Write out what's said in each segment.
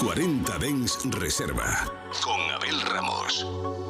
40 Dens Reserva con Abel Ramos.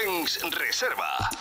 Reserva.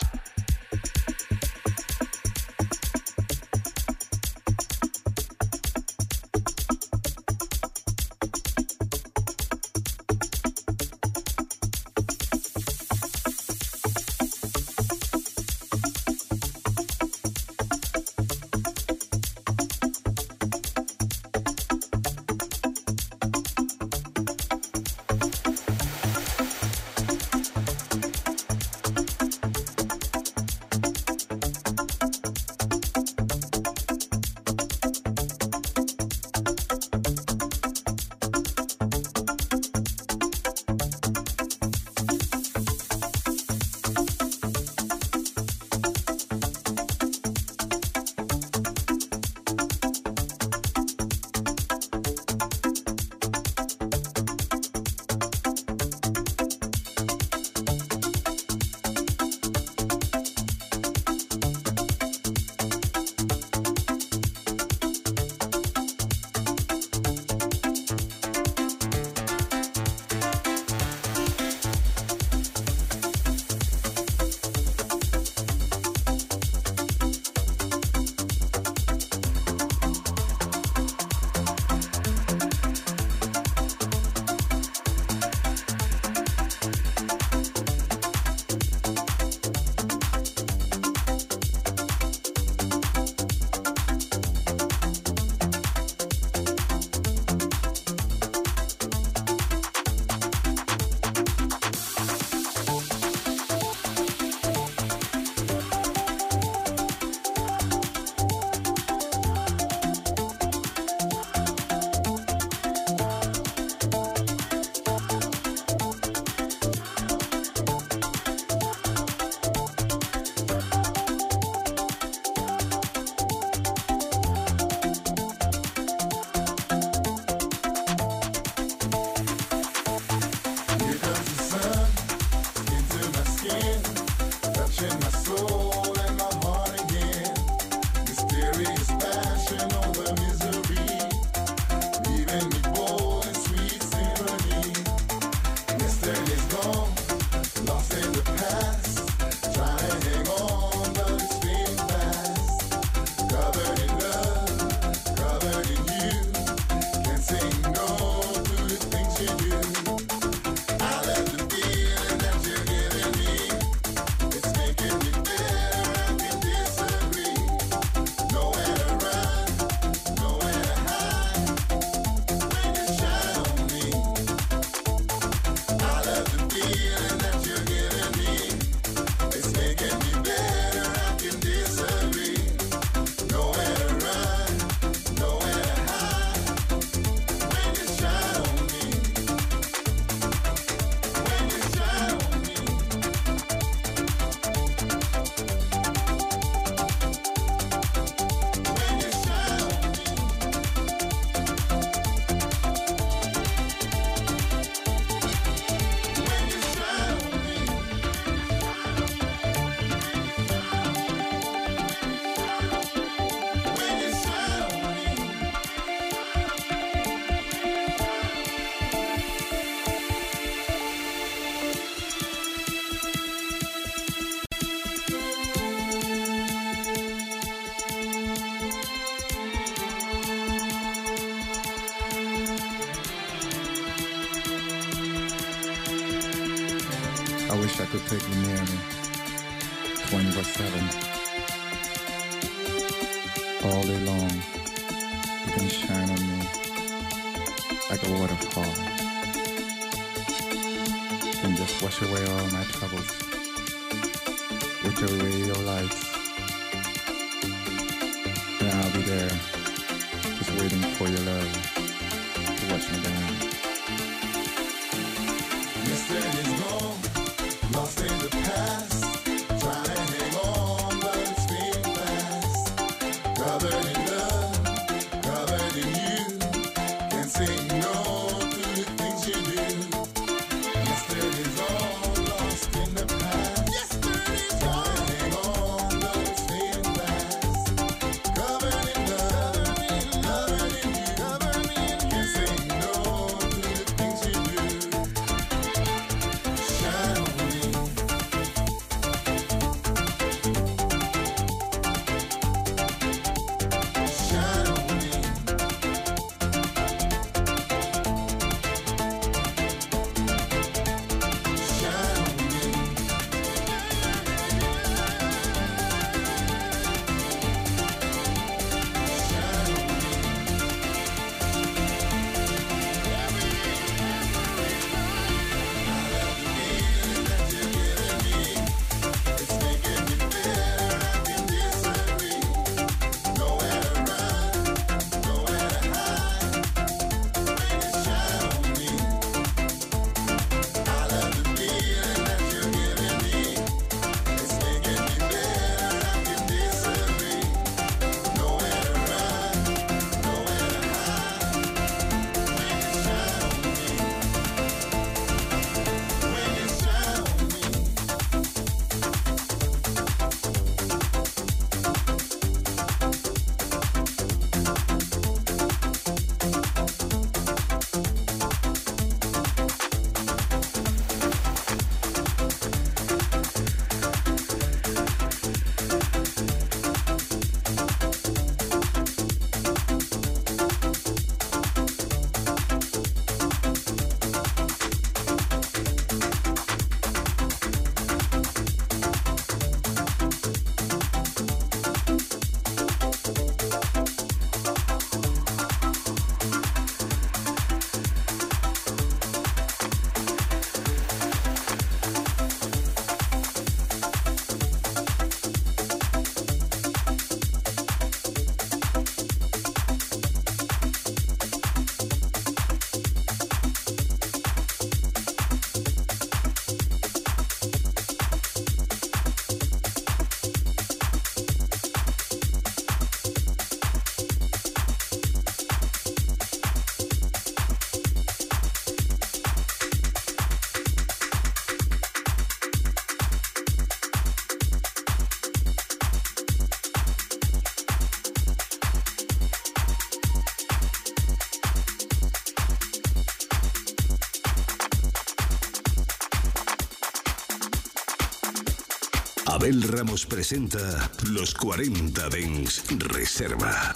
Abel Ramos presenta Los 40 Dens Reserva.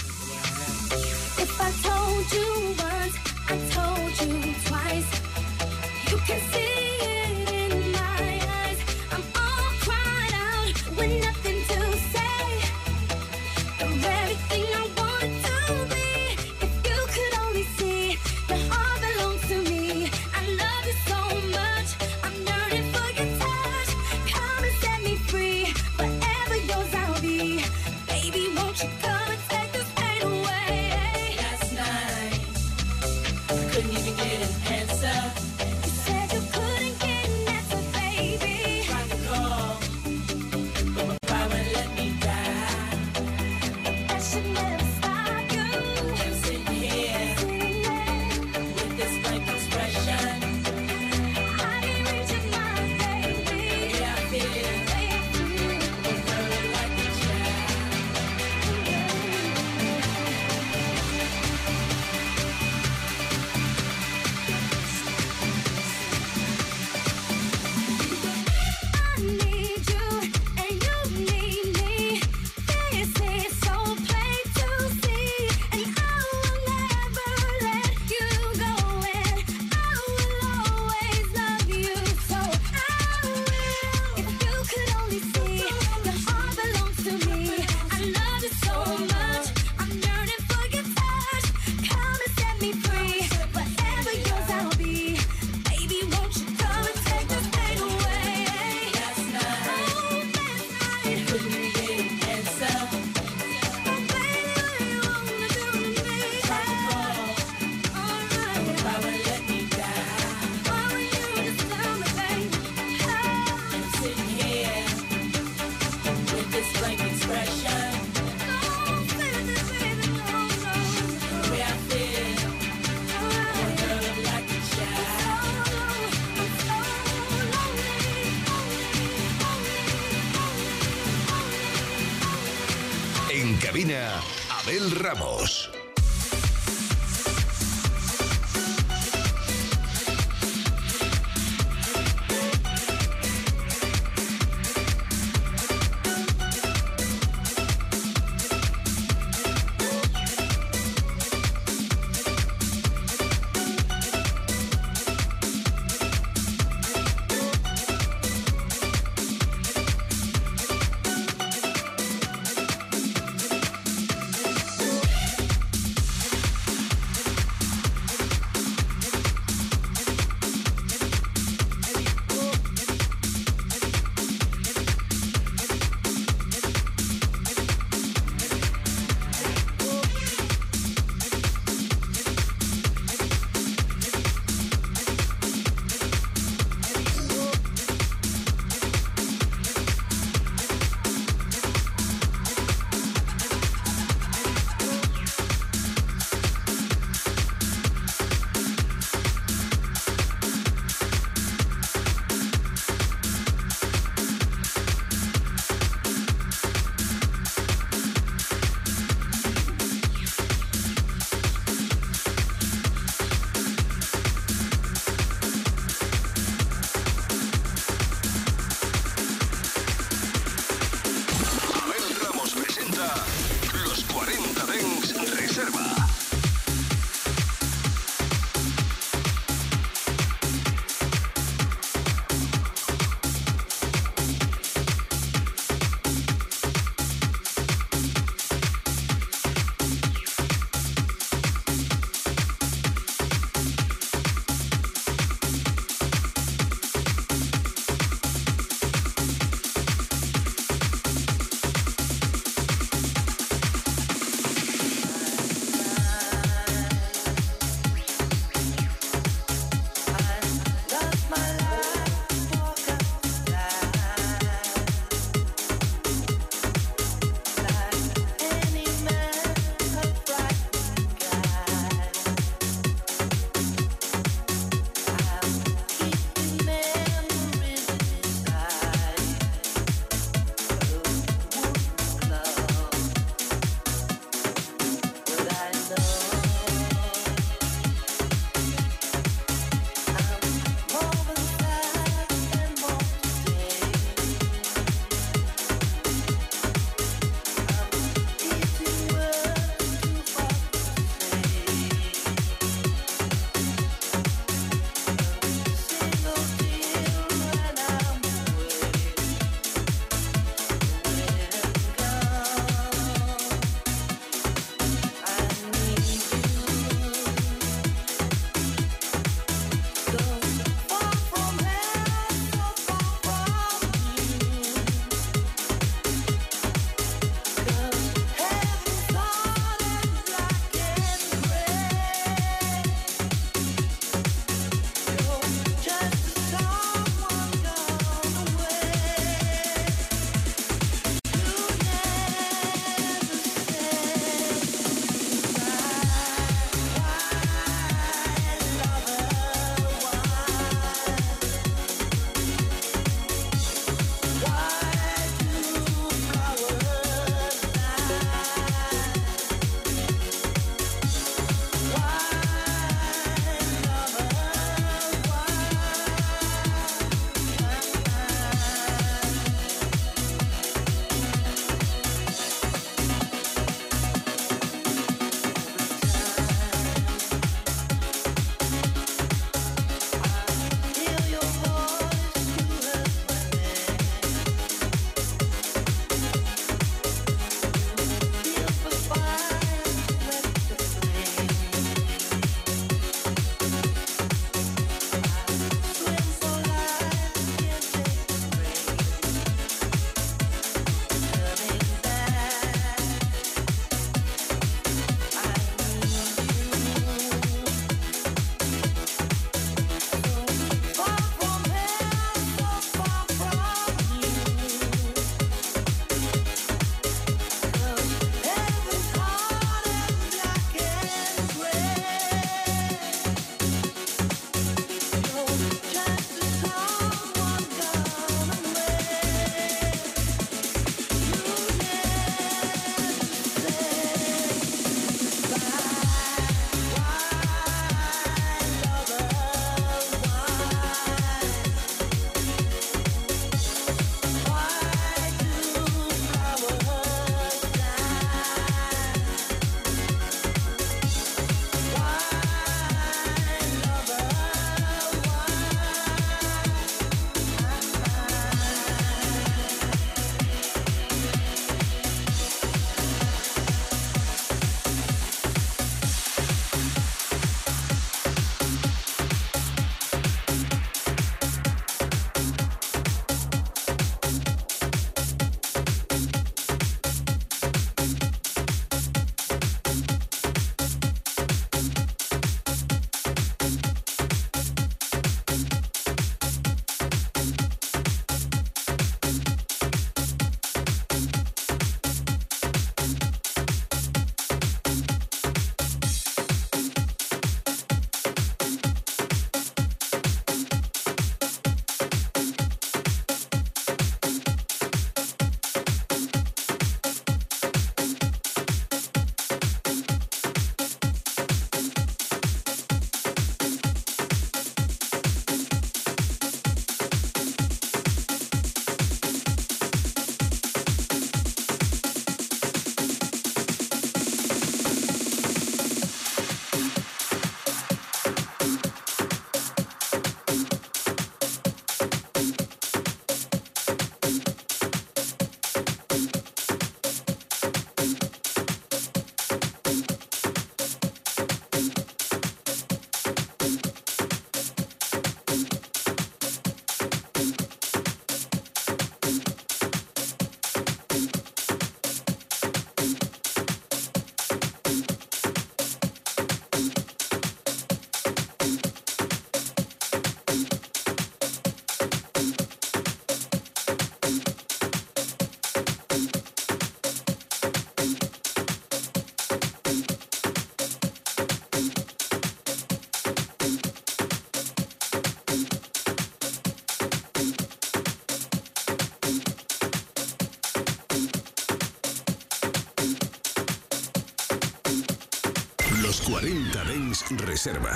40 Dens Reserva.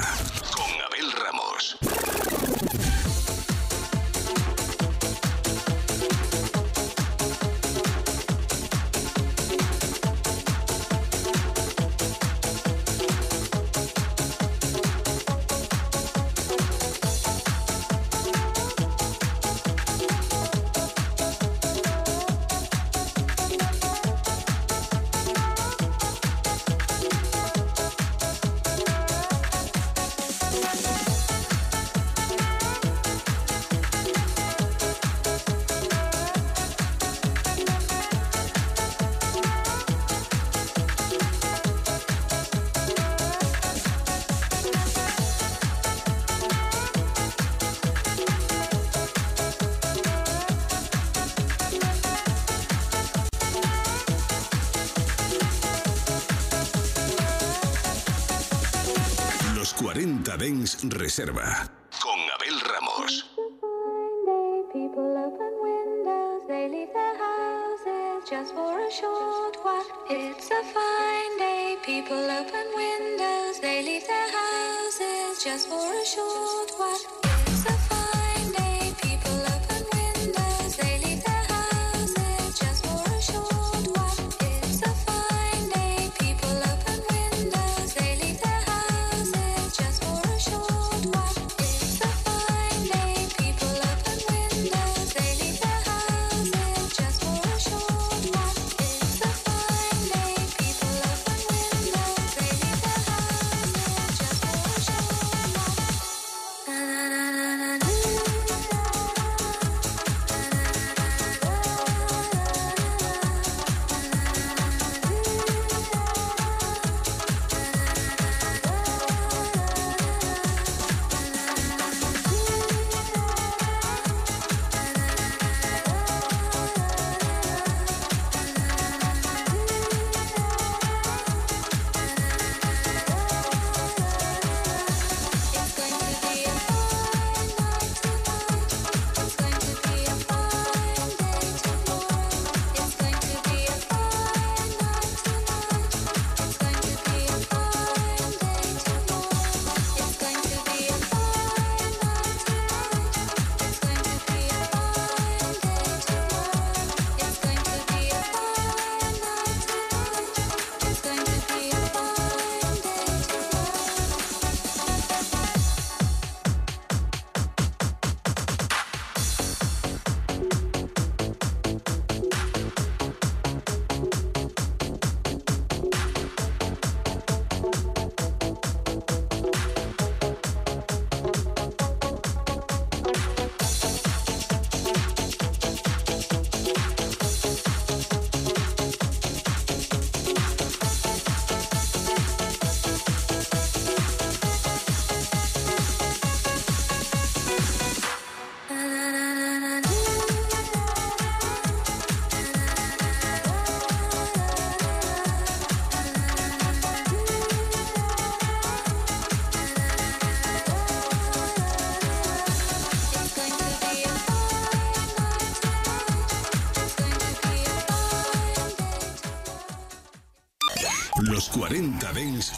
Reserva con Abel Ramos. Just for a short while, it's a fine day. People open windows, they leave their houses just for a short while.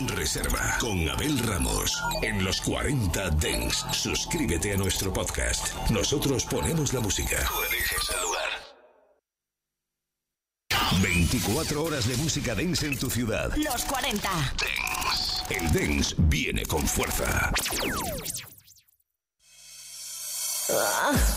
Reserva con Abel Ramos. En los 40 Dengs, suscríbete a nuestro podcast. Nosotros ponemos la música. Tú eliges el lugar. 24 horas de música dance en tu ciudad. Los 40. Dance. El dance viene con fuerza. Ah.